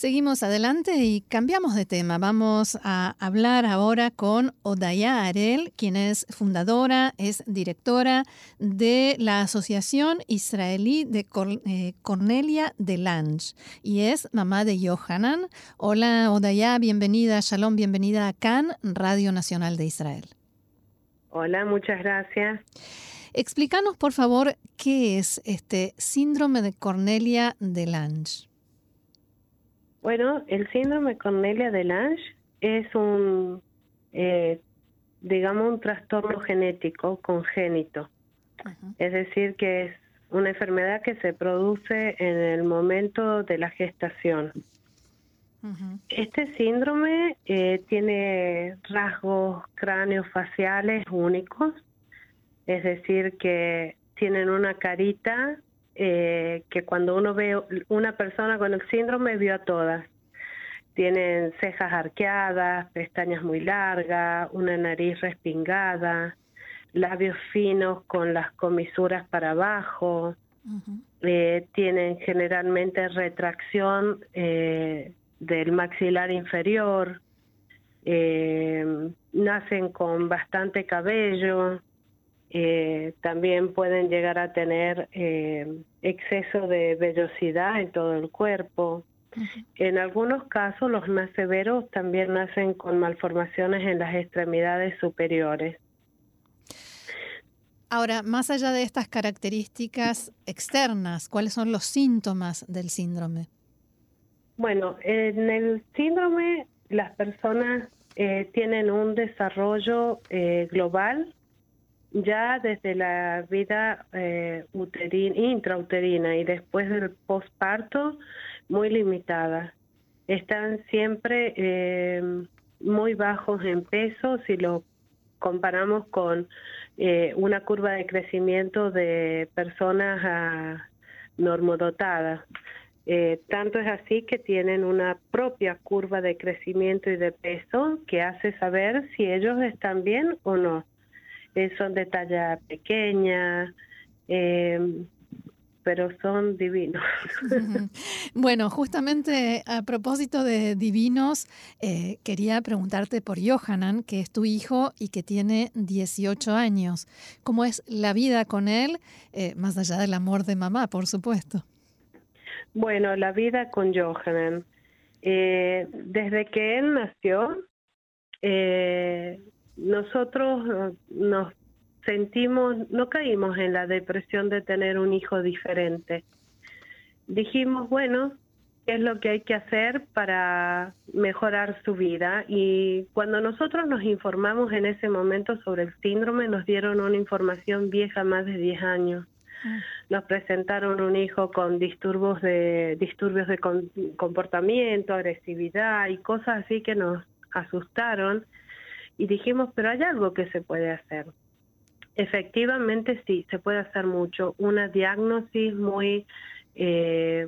Seguimos adelante y cambiamos de tema. Vamos a hablar ahora con Odaya Arel, quien es fundadora, es directora de la Asociación Israelí de eh, Cornelia de Lange y es mamá de Yohanan. Hola Odaya, bienvenida, Shalom, bienvenida a CAN, Radio Nacional de Israel. Hola, muchas gracias. Explícanos, por favor, qué es este síndrome de Cornelia de Lange. Bueno, el síndrome Cornelia de Lange es un, eh, digamos, un trastorno genético congénito. Es decir, que es una enfermedad que se produce en el momento de la gestación. Este síndrome eh, tiene rasgos cráneofaciales únicos, es decir, que tienen una carita eh, que cuando uno ve una persona con el síndrome vio a todas. Tienen cejas arqueadas, pestañas muy largas, una nariz respingada, labios finos con las comisuras para abajo, eh, tienen generalmente retracción eh, del maxilar inferior, nacen con bastante cabello, eh, también pueden llegar a tener eh, exceso de vellosidad en todo el cuerpo. En algunos casos, los más severos también nacen con malformaciones en las extremidades superiores. Ahora, más allá de estas características externas, ¿cuáles son los síntomas del síndrome? Bueno, en el síndrome las personas eh, tienen un desarrollo global ya desde la vida eh, intrauterina y después del posparto muy limitada. Están siempre eh, muy bajos en peso si lo comparamos con eh, una curva de crecimiento de personas a normodotadas. Eh, tanto es así que tienen una propia curva de crecimiento y de peso que hace saber si ellos están bien o no. Eh, son de talla pequeña, em, pero son divinos. bueno, justamente a propósito de divinos, eh, quería preguntarte por Johanan, que es tu hijo y que tiene 18 años. ¿Cómo es la vida con él, eh, más allá del amor de mamá, por supuesto? Bueno, la vida con Johanan. desde que él nació, nosotros nos sentimos, no caímos en la depresión de tener un hijo diferente. Dijimos, bueno, ¿qué es lo que hay que hacer para mejorar su vida? Y cuando nosotros nos informamos en ese momento sobre el síndrome, nos dieron una información vieja más de 10 años. Ah. Nos presentaron un hijo con disturbios de disturbios de comportamiento, agresividad y cosas así que nos asustaron y dijimos, pero hay algo que se puede hacer. Efectivamente, sí, se puede hacer mucho. Una diagnosis muy eh,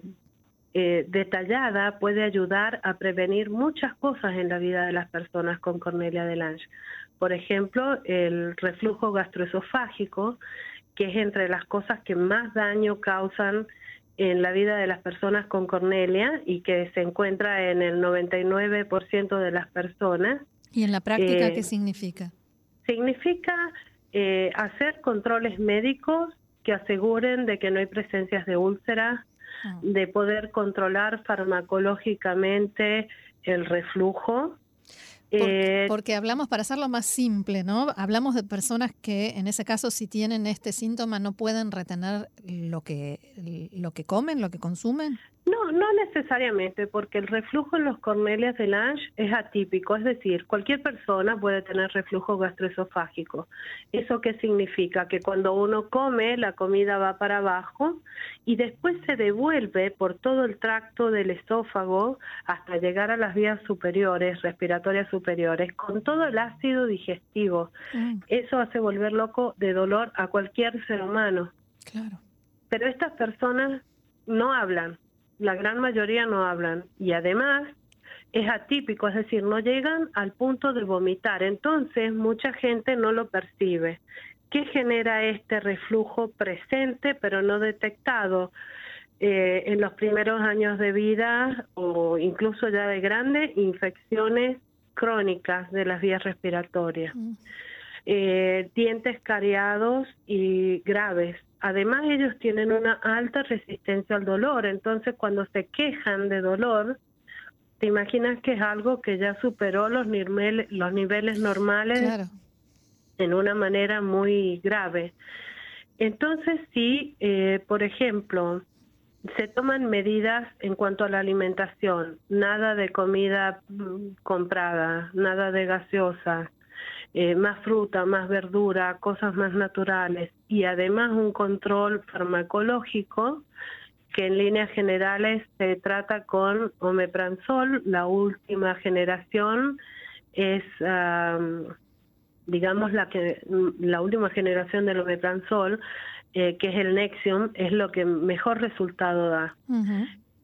eh, detallada puede ayudar a prevenir muchas cosas en la vida de las personas con Cornelia de Lange. Por ejemplo, el reflujo gastroesofágico, que es entre las cosas que más daño causan en la vida de las personas con Cornelia y que se encuentra en el 99% de las personas. ¿Y en la práctica qué eh, significa? Significa eh, hacer controles médicos que aseguren de que no hay presencias de úlceras, ah. de poder controlar farmacológicamente el reflujo, eh, porque hablamos, para hacerlo más simple, ¿no? Hablamos de personas que en ese caso si tienen este síntoma no pueden retener lo que, lo que comen, lo que consumen. No, no necesariamente, porque el reflujo en los cornelias de Lange es atípico, es decir, cualquier persona puede tener reflujo gastroesofágico. ¿Eso qué significa? Que cuando uno come, la comida va para abajo y después se devuelve por todo el tracto del esófago hasta llegar a las vías superiores, respiratorias superiores, con todo el ácido digestivo. Mm. Eso hace volver loco de dolor a cualquier ser humano. Claro. Pero estas personas no hablan la gran mayoría no hablan y además es atípico, es decir, no llegan al punto de vomitar. Entonces, mucha gente no lo percibe. ¿Qué genera este reflujo presente pero no detectado? Eh, en los primeros años de vida o incluso ya de grande, infecciones crónicas de las vías respiratorias, mm. eh, dientes cariados y graves. Además, ellos tienen una alta resistencia al dolor, entonces cuando se quejan de dolor, te imaginas que es algo que ya superó los, niveles, los niveles normales en una manera muy grave. Entonces, sí, eh, por ejemplo, se toman medidas en cuanto a la alimentación, nada de comida mm, comprada, nada de gaseosa, eh, más fruta, más verdura, cosas más naturales y además un control farmacológico que en líneas generales se trata con omeprazol, la última generación es digamos la que la última generación del omeprazol eh, que es el Nexium, es lo que mejor resultado da.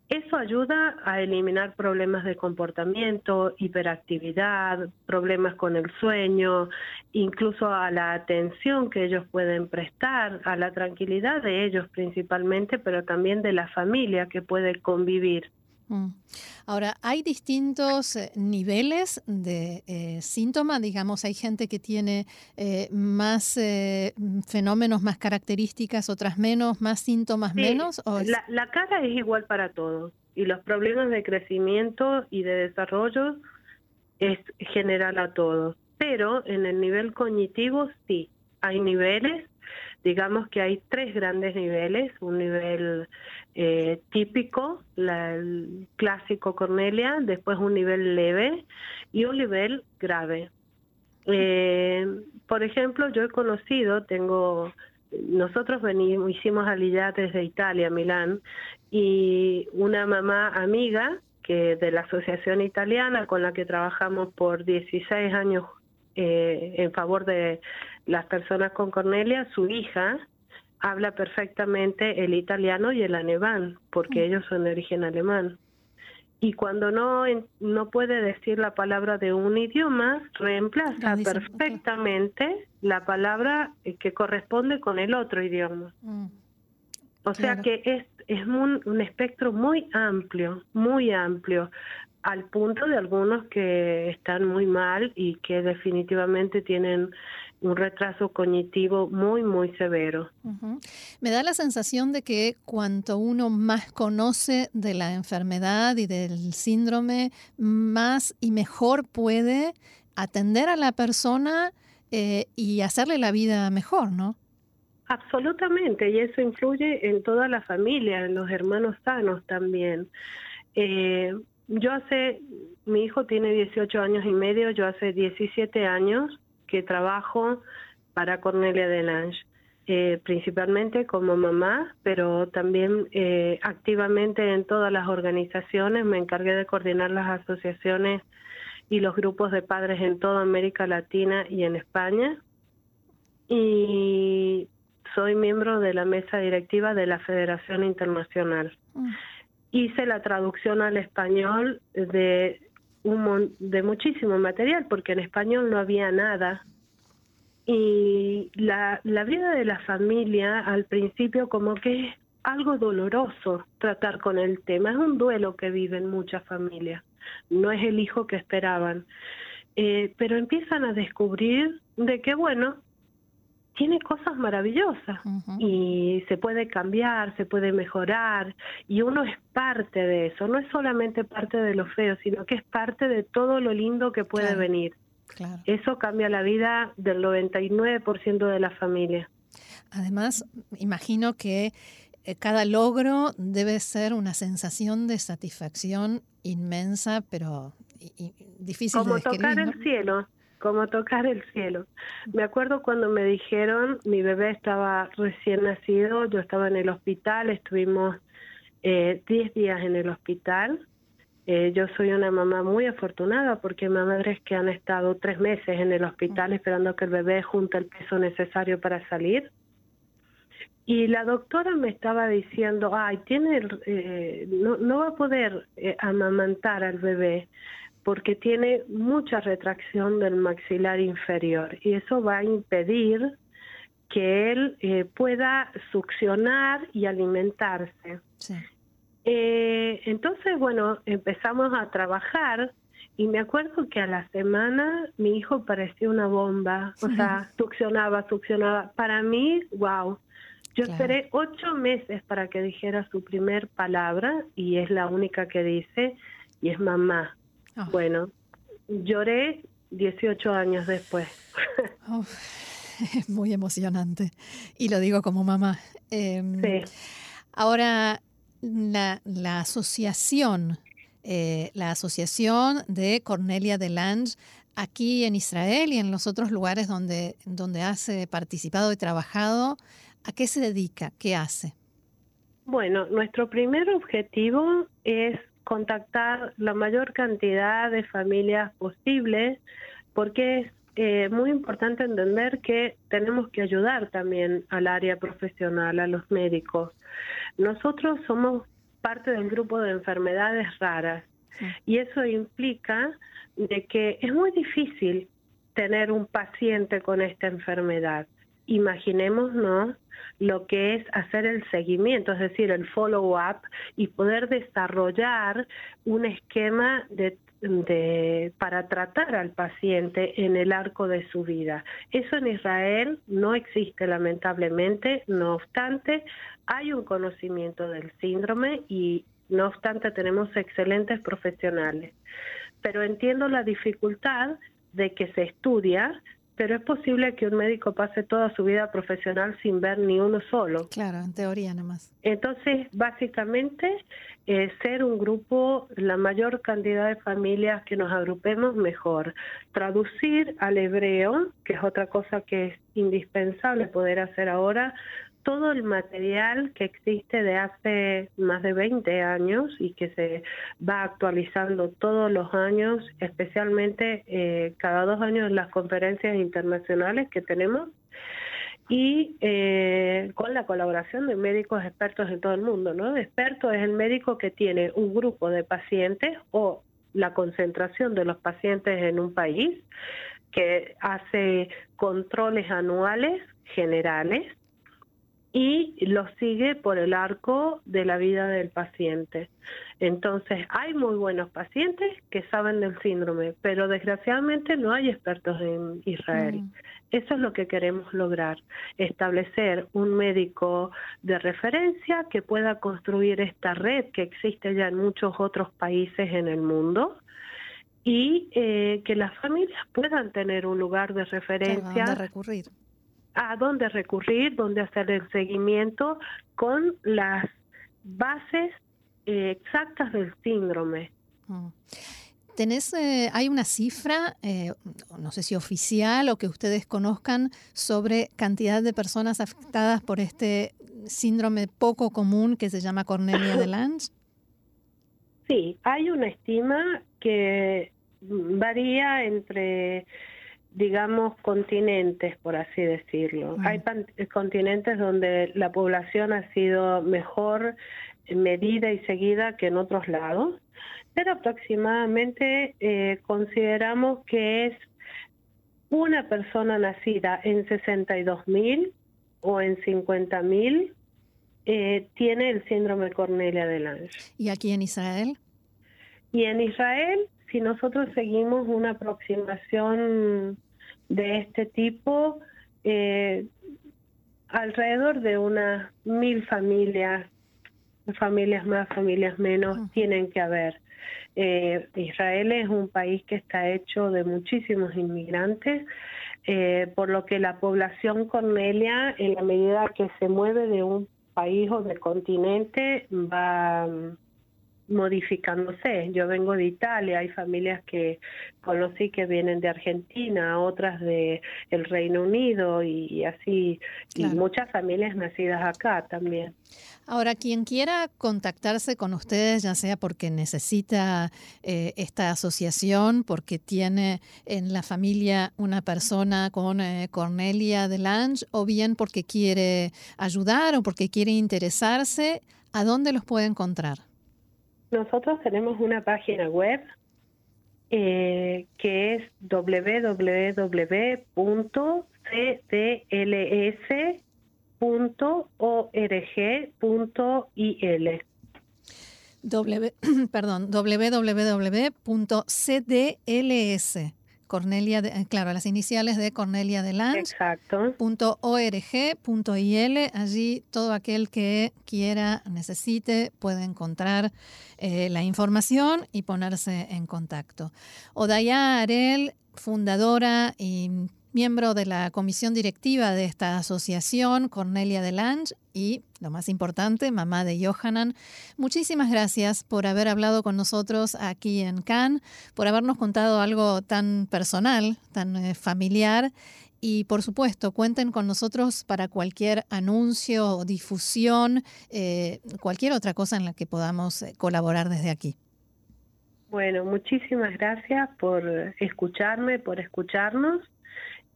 Eso ayuda a eliminar problemas de comportamiento, hiperactividad, problemas con el sueño, incluso a la atención que ellos pueden prestar, a la tranquilidad de ellos principalmente, pero también de la familia que puede convivir. Mm. Ahora, hay distintos eh, niveles de eh, síntomas, digamos, hay gente que tiene eh, más fenómenos, más características, otras menos, más síntomas menos. ¿o la, cara es igual para todos y los problemas de crecimiento y de desarrollo es general a todos, pero en el nivel cognitivo sí, hay niveles digamos que hay tres grandes niveles, un nivel eh, típico, el clásico Cornelia, después un nivel leve y un nivel grave. Eh, por ejemplo, yo he conocido, tengo, nosotros venimos, hicimos aliyah desde Italia, Milán, y una mamá amiga que de la asociación italiana con la que trabajamos por 16 años eh, en favor de las personas con Cornelia, su hija habla perfectamente el italiano y el alemán, porque mm. ellos son de origen alemán. Y cuando no, no puede decir la palabra de un idioma, reemplaza perfectamente la palabra eh, que corresponde con el otro idioma. Mm. O sea que es, es un espectro muy amplio, muy amplio al punto de algunos que están muy mal y que definitivamente tienen un retraso cognitivo muy, muy severo. Me da la sensación de que cuanto uno más conoce de la enfermedad y del síndrome, más y mejor puede atender a la persona eh, y hacerle la vida mejor, ¿no? Absolutamente, y eso influye en toda la familia, en los hermanos sanos también. Eh, yo hace, mi hijo tiene 18 años y medio, yo hace 17 años que trabajo para Cornelia Delange, eh, principalmente como mamá, pero también eh, activamente en todas las organizaciones. Me encargué de coordinar las asociaciones y los grupos de padres en toda América Latina y en España. Y soy miembro de la mesa directiva de la Federación Internacional. Mm hice la traducción al español de un de muchísimo material porque en español no había nada. Y la, la vida de la familia al principio como que es algo doloroso tratar con el tema, es un duelo que viven muchas familias, no es el hijo que esperaban, eh, pero empiezan a descubrir de que bueno, tiene cosas maravillosas y se puede cambiar, se puede mejorar y uno es parte de eso, no es solamente parte de lo feo, sino que es parte de todo lo lindo que puede venir. Eso cambia la vida del 99% de la familia. Además, imagino que eh, cada logro debe ser una sensación de satisfacción inmensa, pero difícil Como de describir. tocar el cielo como tocar el cielo. Me acuerdo cuando me dijeron, mi bebé estaba recién nacido, yo estaba en el hospital, estuvimos 10 eh, días en el hospital. Eh, yo soy una mamá muy afortunada porque madres que han estado tres meses en el hospital esperando que el bebé junte el peso necesario para salir. Y la doctora me estaba diciendo, ay, tiene, eh, no, no va a poder eh, amamantar al bebé porque tiene mucha retracción del maxilar inferior y eso va a impedir que él eh, pueda succionar y alimentarse. entonces, bueno, empezamos a trabajar y me acuerdo que a la semana mi hijo parecía una bomba, o sea, succionaba, succionaba. Para mí, wow, yo esperé ocho meses para que dijera su primer palabra y es la única que dice y es mamá. Ah. Bueno, lloré 18 años después. es muy emocionante y lo digo como mamá. Em, sí. Ahora, la, la asociación, eh, la asociación de Cornelia de Lange aquí en Israel y en los otros lugares donde, donde has participado y trabajado, ¿A qué se dedica? ¿Qué hace? Bueno, nuestro primer objetivo es contactar la mayor cantidad de familias posible porque es eh, muy importante entender que tenemos que ayudar también al área profesional, a los médicos. Nosotros somos parte del grupo de enfermedades raras y eso implica de que es muy difícil tener un paciente con esta enfermedad. Imaginémonos lo que es hacer el seguimiento, es decir, el follow-up y poder desarrollar un esquema de, para tratar al paciente en el arco de su vida. Eso en Israel no existe lamentablemente, no obstante, hay un conocimiento del síndrome y no obstante tenemos excelentes profesionales. Pero entiendo la dificultad de que se estudia, pero es posible que un médico pase toda su vida profesional sin ver ni uno solo. Claro, en teoría nada más. Entonces, básicamente, eh, ser un grupo, la mayor cantidad de familias que nos agrupemos, mejor. Traducir al hebreo, que es otra cosa que es indispensable poder hacer ahora, todo el material que existe de hace más de 20 años y que se va actualizando todos los años, especialmente eh, cada dos años en las conferencias internacionales que tenemos y eh, con la colaboración de médicos expertos en todo el mundo. ¿no? Experto es el médico que tiene un grupo de pacientes o la concentración de los pacientes en un país que hace controles anuales generales y lo sigue por el arco de la vida del paciente. Entonces, hay muy buenos pacientes que saben del síndrome, pero desgraciadamente no hay expertos en Israel. Mm. Eso es lo que queremos lograr, establecer un médico de referencia que pueda construir esta red que existe ya en muchos otros países en el mundo y eh, que las familias puedan tener un lugar de referencia. recurrir a dónde recurrir, dónde hacer el seguimiento con las bases eh, exactas del síndrome. Mm. ¿Tenés, eh, hay una cifra, eh, no sé si oficial o que ustedes conozcan, sobre cantidad de personas afectadas por este síndrome poco común que se llama Cornelia de Lange? Sí, hay una estima que varía entre digamos, continentes, por así decirlo. Hay continentes donde la población ha sido mejor medida y seguida que en otros lados, pero aproximadamente eh, consideramos que es una persona nacida en 62.000 o en 50.000 eh, tiene el síndrome Cornelia de Lange. ¿Y aquí en Israel? Y en Israel si nosotros seguimos una aproximación de este tipo, eh, alrededor de unas mil familias, familias más, familias menos, tienen que haber. Eh, Israel es un país que está hecho de muchísimos inmigrantes, eh, por lo que la población cornelia, en la medida que se mueve de un país o del continente, va modificándose. Yo vengo de Italia, hay familias que conocí que vienen de Argentina, otras de el Reino Unido y, así, y muchas familias nacidas acá también. Ahora, quien quiera contactarse con ustedes, ya sea porque necesita eh, esta asociación, porque tiene en la familia una persona con eh, Cornelia Delange, o bien porque quiere ayudar o porque quiere interesarse, ¿a dónde los puede encontrar? Nosotros tenemos una página web eh, que es www.cdls.org.il. W, perdón, www.cdls Cornelia, de, eh, claro, las iniciales de Cornelia de Exacto. Allí todo aquel que quiera, necesite, puede encontrar eh, la información y ponerse en contacto. Odaya Arel, fundadora y miembro de la comisión directiva de esta asociación, Cornelia Delange, y, lo más importante, mamá de Johanan. Muchísimas gracias por haber hablado con nosotros aquí en Cannes, por habernos contado algo tan personal, tan eh, familiar. Y por supuesto, cuenten con nosotros para cualquier anuncio o difusión, eh, cualquier otra cosa en la que podamos eh, colaborar desde aquí. Bueno, muchísimas gracias por escucharme, por escucharnos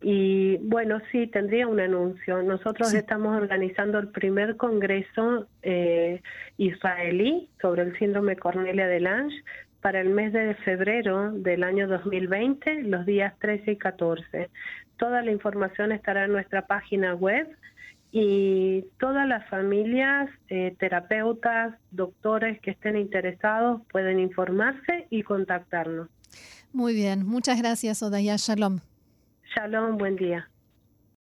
y bueno, sí, tendría un anuncio. Nosotros estamos organizando el primer congreso eh, israelí sobre el síndrome Cornelia de Lange para el mes de febrero del año 2020, los días 13 y 14. Toda la información estará en nuestra página web y todas las familias, eh, terapeutas, doctores que estén interesados pueden informarse y contactarnos. Muy bien, muchas gracias Odaya, shalom. Shalom, buen día.